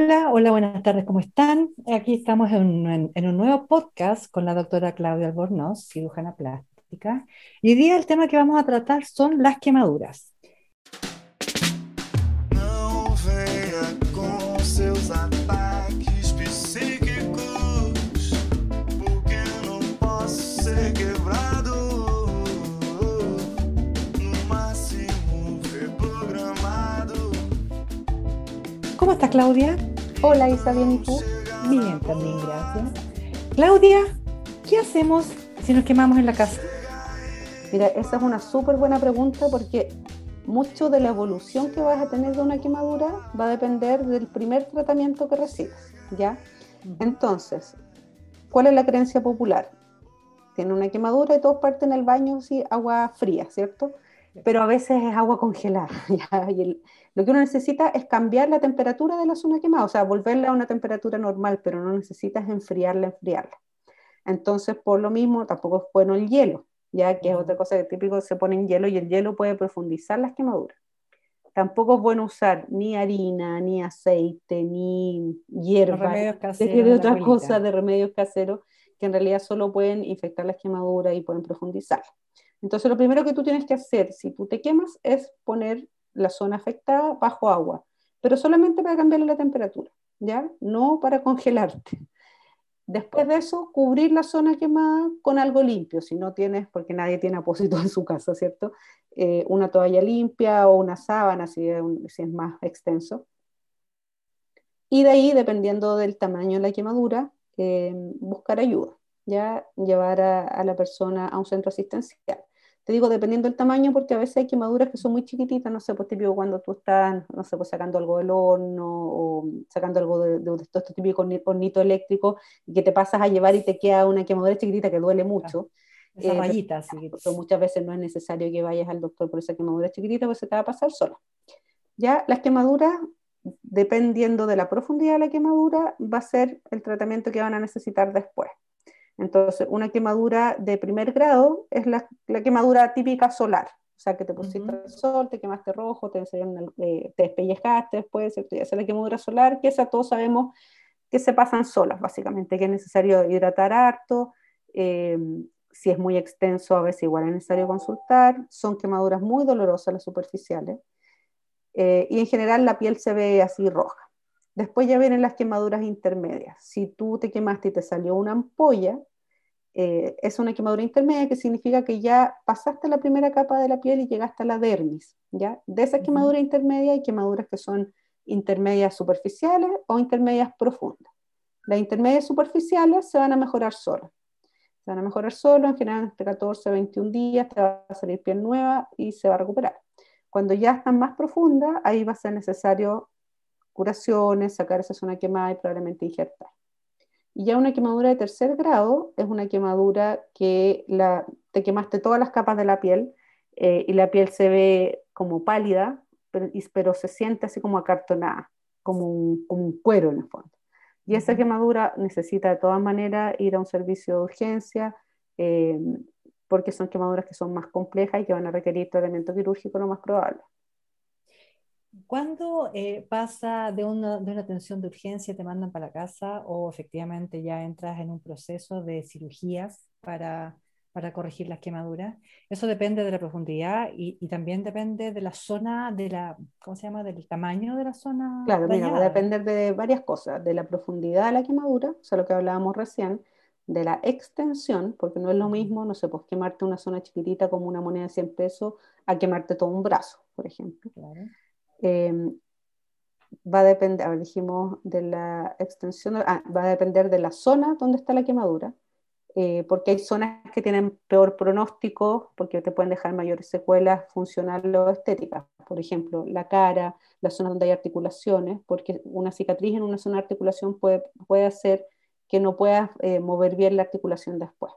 Hola, hola, buenas tardes, ¿cómo están? Aquí estamos en, un nuevo podcast con la doctora Claudia Albornoz, cirujana plástica. Y hoy día el tema que vamos a tratar son las quemaduras. ¿Cómo estás, Claudia? Hola, Isa, ¿bien y tú? Bien, también, gracias. Claudia, ¿qué hacemos si nos quemamos en la casa? Mira, esa es una súper buena pregunta porque mucho de la evolución que vas a tener de una quemadura va a depender del primer tratamiento que recibas, ¿ya? Entonces, ¿cuál es la creencia popular? Tiene una quemadura y todos parten al baño, sí, agua fría, ¿cierto? Pero a veces es agua congelada, ¿ya? Y el, lo que uno necesita es cambiar la temperatura de la zona quemada, o sea, volverla a una temperatura normal, pero no necesitas enfriarla, enfriarla. Entonces, por lo mismo, tampoco es bueno el hielo, ya que es otra cosa que típico se pone en hielo y el hielo puede profundizar las quemaduras. Tampoco es bueno usar ni harina, ni aceite, ni hierba, de otras cosas de remedios caseros que en realidad solo pueden infectar las quemaduras y pueden profundizar. Entonces, lo primero que tú tienes que hacer si tú te quemas es poner la zona afectada bajo agua, pero solamente para cambiarle la temperatura, ¿ya? No para congelarte. Después de eso, cubrir la zona quemada con algo limpio, si no tienes, porque nadie tiene apósito en su casa, ¿cierto? Eh, una toalla limpia o una sábana, si es, más extenso. Y de ahí, dependiendo del tamaño de la quemadura, eh, buscar ayuda, ya llevar a la persona a un centro asistencial. Te digo, dependiendo del tamaño, porque a veces hay quemaduras que son muy chiquititas, no sé, pues típico cuando tú estás, no sé, pues sacando algo del horno o sacando algo de, de, de esto típico hornito eléctrico y que te pasas a llevar y te queda una quemadura chiquitita que duele mucho. Esa eh, rayita, sí. Pero muchas veces no es necesario que vayas al doctor por esa quemadura chiquitita, pues se te va a pasar sola. Ya las quemaduras, dependiendo de la profundidad de la quemadura, va a ser el tratamiento que van a necesitar después. Entonces, una quemadura de primer grado es la, quemadura típica solar, o sea, que te pusiste el sol, te quemaste rojo, te, eh, te despellejaste después, ¿cierto? esa es la quemadura solar, que esa todos sabemos que se pasan solas, básicamente, que es necesario hidratar harto, eh, si es muy extenso, a veces igual es necesario consultar, son quemaduras muy dolorosas las superficiales, eh, y en general la piel se ve así roja. Después ya vienen las quemaduras intermedias. Si tú te quemaste y te salió una ampolla, eh, es una quemadura intermedia que significa que ya pasaste la primera capa de la piel y llegaste a la dermis. ¿ya? De esa quemadura intermedia hay quemaduras que son intermedias superficiales o intermedias profundas. Las intermedias superficiales se van a mejorar solas. Se van a mejorar solo, en general entre 14 a 21 días te va a salir piel nueva y se va a recuperar. Cuando ya están más profundas, ahí va a ser necesario curaciones, sacar esa zona quemada y probablemente injertar. Y ya una quemadura de tercer grado es una quemadura que la, te quemaste todas las capas de la piel eh, y la piel se ve como pálida, pero, pero, se siente así como acartonada, como un, como un cuero en el fondo. Y esa quemadura necesita de todas maneras ir a un servicio de urgencia, eh, porque son quemaduras que son más complejas y que van a requerir tratamiento quirúrgico lo más probable. ¿Cuándo eh, pasa de una, de una, atención de urgencia, te mandan para la casa o efectivamente ya entras en un proceso de cirugías para, para corregir las quemaduras? Eso depende de la profundidad y, y, también depende de la zona, de la, ¿cómo se llama? Del tamaño de la zona. Claro, mira, va a depender de varias cosas, de la profundidad de la quemadura, o sea, lo que hablábamos recién, de la extensión, porque no es lo mismo, no sé, pues quemarte una zona chiquitita como una moneda de 100 pesos a quemarte todo un brazo, por ejemplo. Claro. Em, va a depender, dijimos de la extensión, ah, va a depender de la zona donde está la quemadura, eh, porque hay zonas que tienen peor pronóstico, porque te pueden dejar mayores secuelas funcionales o estéticas. Por ejemplo, la cara, la zona donde hay articulaciones, porque una cicatriz en una zona de articulación puede, puede hacer que no puedas eh, mover bien la articulación después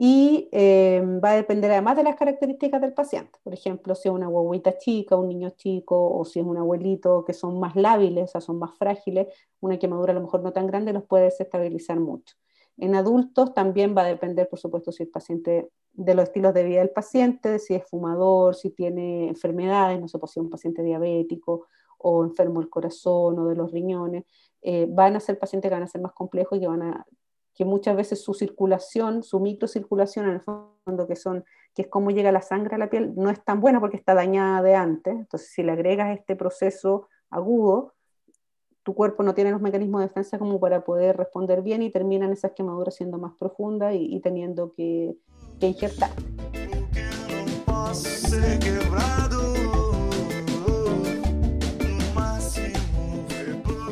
y eh, va a depender además de las características del paciente. Por ejemplo, si es una guaguita chica, un niño chico, o si es un abuelito que son más lábiles, o son más frágiles, una quemadura a lo mejor no tan grande los puede desestabilizar mucho. En adultos también va a depender, por supuesto, si el paciente, de los estilos de vida del paciente, si es fumador, si tiene enfermedades, no sé, pues si es un paciente diabético o enfermo del corazón o de los riñones, eh, van a ser pacientes que van a ser más complejos y que van a que muchas veces su circulación, su microcirculación en el fondo, que son, que es cómo llega la sangre a la piel, no es tan buena porque está dañada de antes. Entonces, si le agregas este proceso agudo, tu cuerpo no tiene los mecanismos de defensa como para poder responder bien y terminan esas quemaduras siendo más profundas y, teniendo que, que injertar.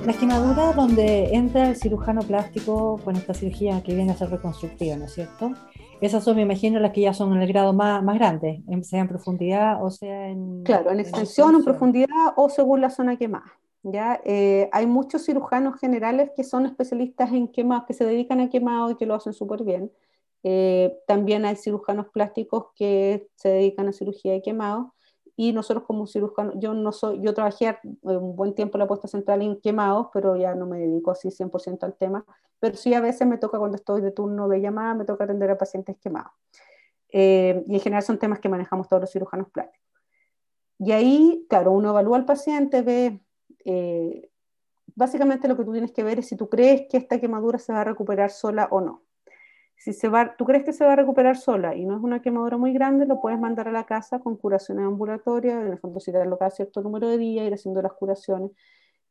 Las quemaduras donde entra el cirujano plástico con esta cirugía que viene a ser reconstructiva, ¿no es cierto? Esas son, me imagino, las que ya son en el grado más, más grande, sea en profundidad o sea en... Claro, en extensión, en, profundidad o según la zona quemada. ¿ya? Eh, hay muchos cirujanos generales que son especialistas en quemados, que se dedican a quemados y que lo hacen súper bien. Eh, también hay cirujanos plásticos que se dedican a cirugía de quemados y nosotros como cirujanos, yo no soy, yo trabajé eh, un buen tiempo en la puesta central en quemados, pero ya no me dedico así 100% al tema, pero sí a veces me toca cuando estoy de turno de llamada, me toca atender a pacientes quemados. Eh, y en general son temas que manejamos todos los cirujanos plásticos. Y ahí, claro, uno evalúa al paciente, ve, eh, básicamente lo que tú tienes que ver es si tú crees que esta quemadura se va a recuperar sola o no. Si se va, tú crees que se va a recuperar sola y no es una quemadura muy grande, lo puedes mandar a la casa con curaciones ambulatorias, en el fondo citarlo cada cierto número de días, ir haciendo las curaciones.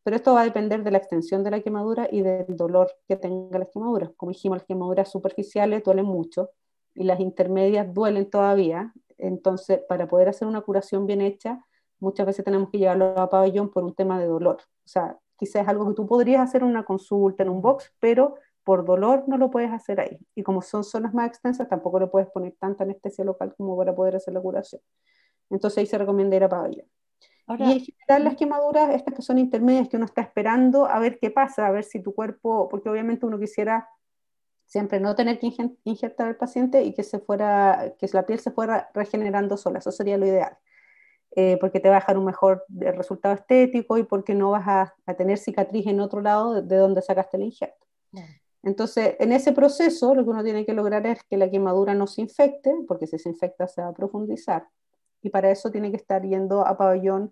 Pero esto va a depender de la extensión de la quemadura y del dolor que tenga las quemaduras. Como dijimos, las quemaduras superficiales duelen mucho y las intermedias duelen todavía. Entonces, para poder hacer una curación bien hecha, muchas veces tenemos que llevarlo a pabellón por un tema de dolor. O sea, quizás es algo que tú podrías hacer una consulta, en un box, pero por dolor no lo puedes hacer ahí. Y como son zonas más extensas, tampoco le puedes poner tanta anestesia local como para poder hacer la curación. Entonces ahí se recomienda ir a pabellón. y en general las quemaduras, estas que son intermedias, que uno está esperando a ver qué pasa, a ver si tu cuerpo, porque obviamente uno quisiera siempre no tener que inyectar al paciente y que, se fuera, que la piel se fuera regenerando sola, eso sería lo ideal. Eh, porque te va a dejar un mejor resultado estético y porque no vas a, a tener cicatriz en otro lado de, donde sacaste el injerto. Entonces, en ese proceso, lo que uno tiene que lograr es que la quemadura no se infecte, porque si se infecta se va a profundizar. Y para eso tiene que estar yendo a pabellón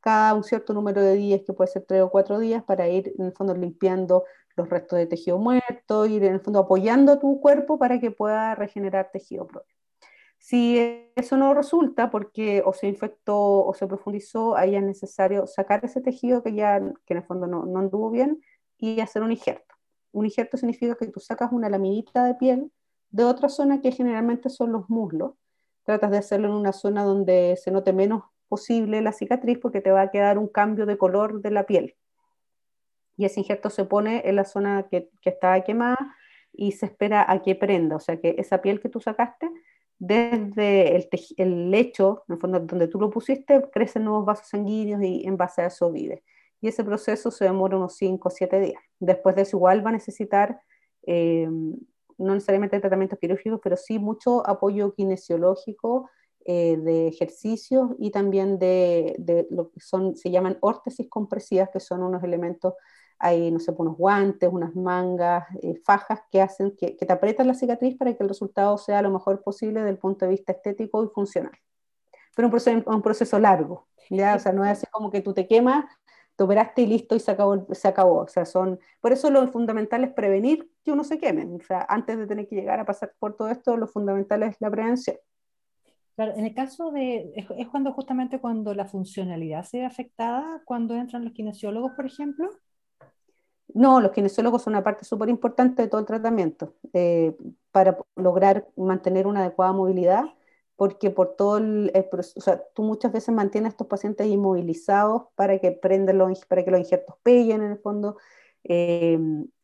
cada un cierto número de días, que puede ser tres o cuatro días, para ir en el fondo limpiando los restos de tejido muerto, ir en el fondo apoyando a tu cuerpo para que pueda regenerar tejido propio. Si eso no resulta porque o se infectó o se profundizó, ahí es necesario sacar ese tejido que ya que en el fondo no, no anduvo bien y hacer un injerto. Un injerto significa que tú sacas una laminita de piel de otra zona que generalmente son los muslos. Tratas de hacerlo en una zona donde se note menos posible la cicatriz porque te va a quedar un cambio de color de la piel. Y ese injerto se pone en la zona que, que está quemada y se espera a que prenda. O sea que esa piel que tú sacaste, desde el, el lecho, en el fondo donde tú lo pusiste, crecen nuevos vasos sanguíneos y en base a eso vive y ese proceso se demora unos 5 o 7 días. Después de eso igual va a necesitar, eh, no necesariamente tratamientos quirúrgicos, pero sí mucho apoyo kinesiológico eh, de ejercicios y también de, de, lo que son, se llaman órtesis compresivas, que son unos elementos, hay, no sé, unos guantes, unas mangas, eh, fajas que hacen que, que, te aprietan la cicatriz para que el resultado sea lo mejor posible desde el punto de vista estético y funcional. Pero un proceso, un proceso largo, ¿ya? O sea, no es así como que tú te quemas te operaste y listo y se acabó, se acabó. O sea, son, por eso lo fundamental es prevenir que uno se queme. O sea, antes de tener que llegar a pasar por todo esto, lo fundamental es la prevención. Claro, en el caso de, es, cuando justamente cuando la funcionalidad se ve afectada, cuando entran los kinesiólogos, por ejemplo. No, los kinesiólogos son una parte súper importante de todo el tratamiento. Eh, para lograr mantener una adecuada movilidad, porque por todo el, proceso, o sea, tú muchas veces mantienes a estos pacientes inmovilizados para que prendan los, para que los injertos peguen en el fondo. Eh,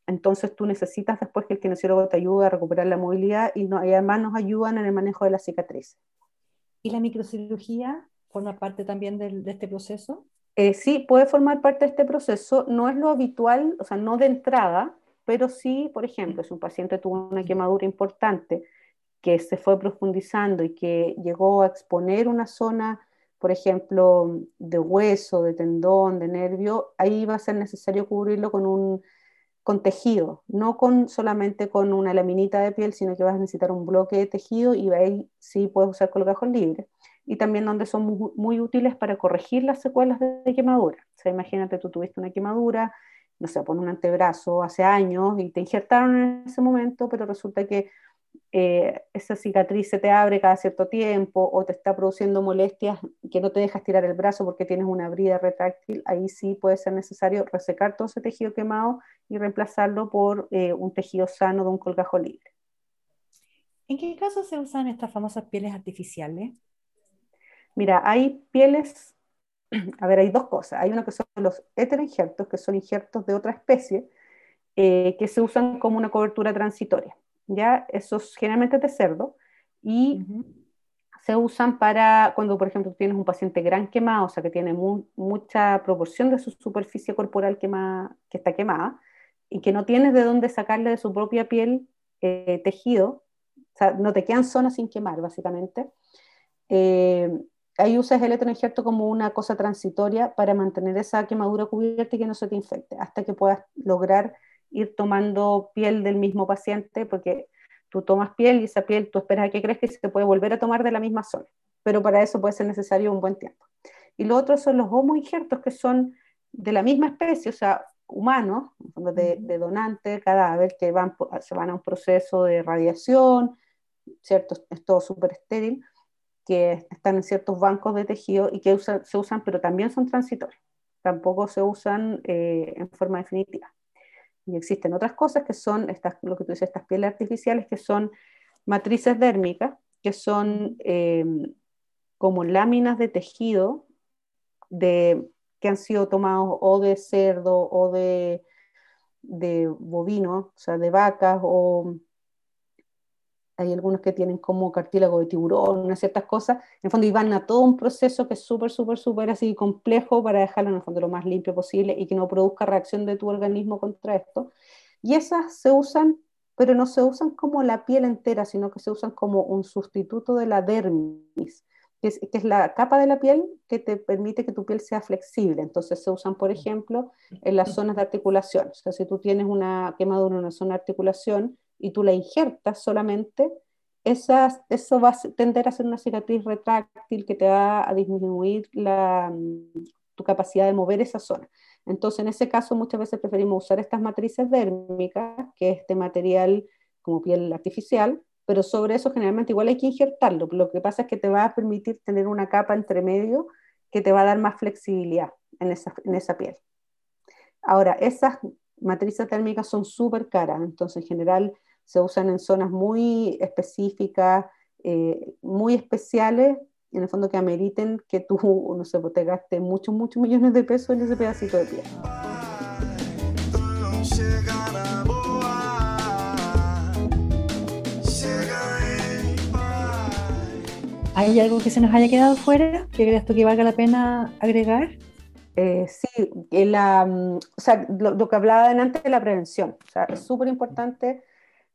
entonces tú necesitas después que el kinesiólogo te ayude a recuperar la movilidad y, no, y además nos ayudan en el manejo de la cicatriz. ¿Y la microcirugía forma parte también de, de este proceso? Eh, sí, puede formar parte de este proceso. No es lo habitual, o sea, no de entrada, pero sí, por ejemplo, si un paciente tuvo una quemadura importante, que se fue profundizando y que llegó a exponer una zona, por ejemplo, de hueso, de tendón, de nervio, ahí va a ser necesario cubrirlo con un con tejido, no con solamente con una laminita de piel, sino que vas a necesitar un bloque de tejido y ahí sí puedes usar colgajos libres. y también donde son muy, útiles para corregir las secuelas de, quemadura. O sea, imagínate, tú tuviste una quemadura, no sé, pon un antebrazo hace años y te injertaron en ese momento, pero resulta que eh, esa cicatriz se te abre cada cierto tiempo o te está produciendo molestias que no te dejas tirar el brazo porque tienes una brida retráctil, ahí sí puede ser necesario resecar todo ese tejido quemado y reemplazarlo por eh, un tejido sano de un colgajo libre. ¿En qué caso se usan estas famosas pieles artificiales? Mira, hay pieles, a ver, hay dos cosas. Hay uno que son los heteroinjertos, que son injertos de otra especie, eh, que se usan como una cobertura transitoria. ¿Ya? Esos generalmente de cerdo y se usan para cuando, por ejemplo, tienes un paciente gran quemado, o sea, que tiene mucha proporción de su superficie corporal quemada, que está quemada y que no tienes de dónde sacarle de su propia piel eh, tejido, o sea, no te quedan zonas sin quemar, básicamente. Eh, ahí usas el electroinjerto como una cosa transitoria para mantener esa quemadura cubierta y que no se te infecte, hasta que puedas lograr ir tomando piel del mismo paciente, porque tú tomas piel y esa piel tú esperas a que crezca y se puede volver a tomar de la misma zona, pero para eso puede ser necesario un buen tiempo. Y lo otro son los homoinjertos, que son de la misma especie, o sea, humanos, de, de donante, cadáver, que van, se van a un proceso de radiación, ¿cierto? Es todo súper estéril, que están en ciertos bancos de tejido y que se usan, pero también son transitorios, tampoco se usan eh, en forma definitiva. Y existen otras cosas que son, estas, lo que tú dices, estas pieles artificiales, que son matrices dérmicas, que son em, como láminas de tejido de, que han sido tomados o de cerdo o de, de bovino, o sea, de vacas o hay algunos que tienen como cartílago de tiburón, unas ciertas cosas, en el fondo y van a todo un proceso que es súper, súper, súper así complejo para dejarlo en el fondo lo más limpio posible y que no produzca reacción de tu organismo contra esto. Y esas se usan, pero no se usan como la piel entera, sino que se usan como un sustituto de la dermis, que es, que es la capa de la piel que te permite que tu piel sea flexible. Entonces se usan, por ejemplo, en las zonas de articulación. O sea, si tú tienes una quemadura en una zona de articulación, y tú la injertas solamente, esas, eso va a tender a ser una cicatriz retráctil que te va a disminuir la, mm, tu capacidad de mover esa zona. Entonces, en ese caso, muchas veces preferimos usar estas matrices dérmicas, que es este material como piel artificial, pero sobre eso generalmente igual hay que injertarlo. Lo que pasa es que te va a permitir tener una capa entre medio que te va a dar más flexibilidad en esa, en esa piel. Ahora, esas matrices térmicas son súper caras, entonces en general se usan en zonas muy específicas, eh, muy especiales, en el fondo que ameriten que tú, no sé, pues, te gastes muchos, muchos millones de pesos en ese pedacito de piel. ¿Hay algo que se nos haya quedado fuera que creas tú que valga la pena agregar? Eh, sí, la, mm, o sea, lo, que hablaba antes de la prevención. O sea, es súper importante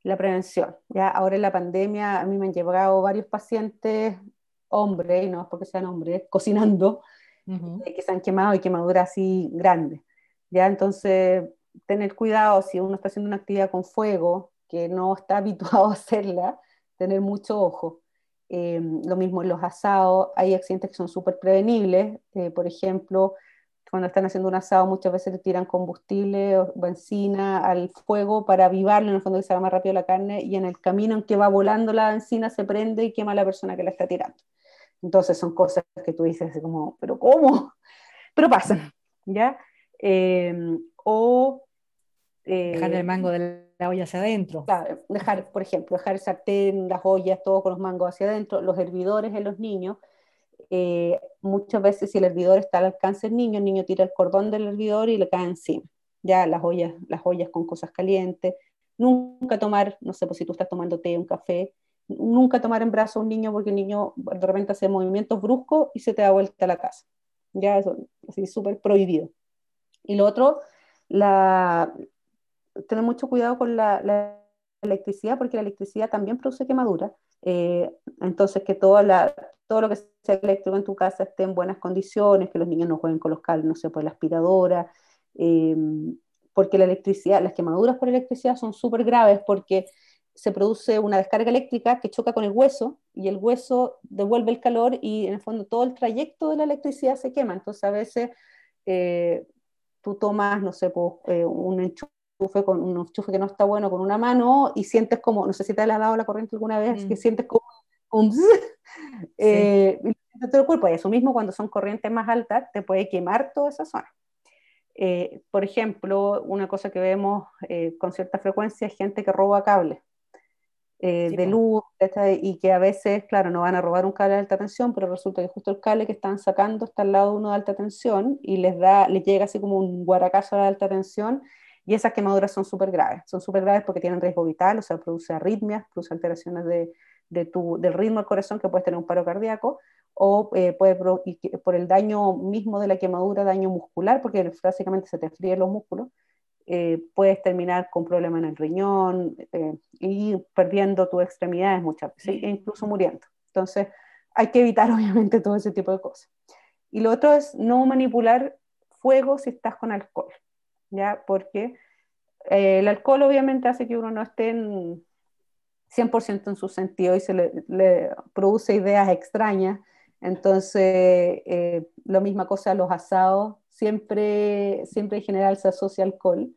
la prevención. Ya ahora en la pandemia a mí me han llegado varios pacientes, hombres, y no es porque sean hombres, cocinando, eh, que se han quemado y quemaduras así grandes. Ya entonces, tener cuidado si uno está haciendo una actividad con fuego, que no está habituado a hacerla, tener mucho ojo. Eh, lo mismo en los asados, hay accidentes que son súper prevenibles, por ejemplo, cuando están haciendo un asado muchas veces le tiran combustible o benzina al fuego para avivarlo, en el fondo que se haga más rápido la carne, y en el camino en que va volando la benzina se prende y quema a la persona que la está tirando. Entonces son cosas que tú dices como, pero ¿cómo? Pero pasan, ¿ya? Eh, o... Eh, dejar el mango de la olla hacia adentro. Claro, dejar, por ejemplo, dejar el sartén, las ollas, todo con los mangos hacia adentro, los hervidores en los niños, eh, muchas veces si el hervidor está al alcance del niño, el niño tira el cordón del hervidor y le cae encima. Ya las ollas, las ollas con cosas calientes. Nunca tomar, no sé, pues si tú estás tomando té, un café, nunca tomar en brazos a un niño porque el niño de repente hace movimientos bruscos y se te da vuelta a la casa. Ya eso, así súper prohibido. Y lo otro, la, tener mucho cuidado con la, la electricidad porque la electricidad también produce quemadura eh, entonces, que toda la, todo lo que sea eléctrico en tu casa esté en buenas condiciones, que los niños no jueguen con los cables, no sé, por la aspiradora, eh, porque la electricidad, las quemaduras por electricidad son súper graves porque se produce una descarga eléctrica que choca con el hueso y el hueso devuelve el calor y en el fondo todo el trayecto de la electricidad se quema. Entonces a veces eh, tú tomas, no sé, pues, eh, un enchufe con un enchufe que no está bueno con una mano y sientes como, no sé si te has dado la corriente alguna vez, que mm. sientes como un eh, todo el cuerpo. Y eso mismo cuando son corrientes más altas te puede quemar toda esa zona. Eh, por ejemplo, una cosa que vemos eh, con cierta frecuencia es gente que roba cables eh, de luz y que a veces, claro, no van a robar un cable de alta tensión, pero resulta que justo el cable que están sacando está al lado de uno de alta tensión y les, da, les llega así como un guaracazo de alta tensión y esas quemaduras son súper graves. Son súper graves porque tienen riesgo vital, o sea, produce arritmias, produce alteraciones de, de tu, del ritmo del corazón que puedes tener un paro cardíaco o eh, puede por el daño mismo de la quemadura, daño muscular, porque básicamente se te fríen los músculos, eh, puedes terminar con problemas en el riñón eh, y perdiendo tus extremidades muchas veces, e incluso muriendo. Entonces, hay que evitar obviamente todo ese tipo de cosas. Y lo otro es no manipular fuego si estás con alcohol, ¿ya? Porque el alcohol obviamente hace que uno no esté en 100% en su sentido y se le, le produce ideas extrañas entonces, eh, la misma cosa, los asados, siempre, siempre en general se asocia alcohol.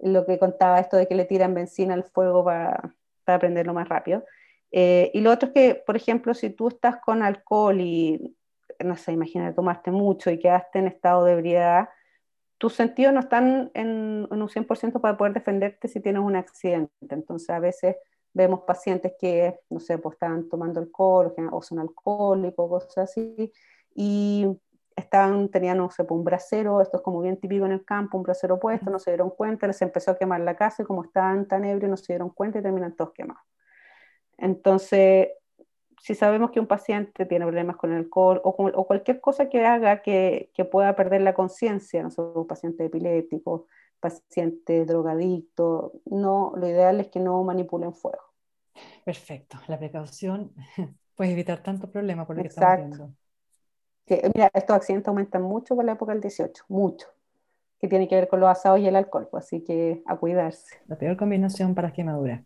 Lo que contaba esto de que le tiran benzina al fuego para, para prenderlo más rápido. Eh, y lo otro es que, por ejemplo, si tú estás con alcohol y, no sé, imagínate, tomaste mucho y quedaste en estado de ebriedad, tus sentidos no están en, en un 100% para poder defenderte si tienes un accidente. Entonces, a veces vemos pacientes que, no sé, pues estaban tomando alcohol o son alcohólicos, cosas así, y estaban, tenían, no sé, pues un brasero, esto es como bien típico en el campo, un brasero puesto, no se dieron cuenta, les empezó a quemar la casa y como estaban tan ebrios no se dieron cuenta y terminan todos quemados. Entonces, si sabemos que un paciente tiene problemas con el alcohol o, o cualquier cosa que haga que, que pueda perder la conciencia, no sé, un paciente epiléptico, paciente drogadicto, no, lo ideal es que no manipulen fuego. Perfecto, la precaución puede evitar tanto problema por lo que estamos viendo. Mira, estos accidentes aumentan mucho por la época del 18, mucho, que tiene que ver con los asados y el alcohol, pues, así que a cuidarse. La peor combinación para quemadura.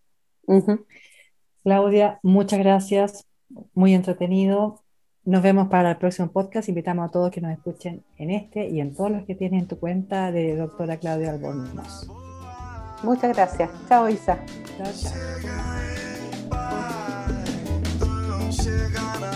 Claudia, muchas gracias, muy entretenido. Nos vemos para el próximo podcast. Invitamos a todos que nos escuchen en este y en todos los que tienes en tu cuenta de doctora Claudia Albornoz. Muchas gracias. Chao, Isa. Chao, chao.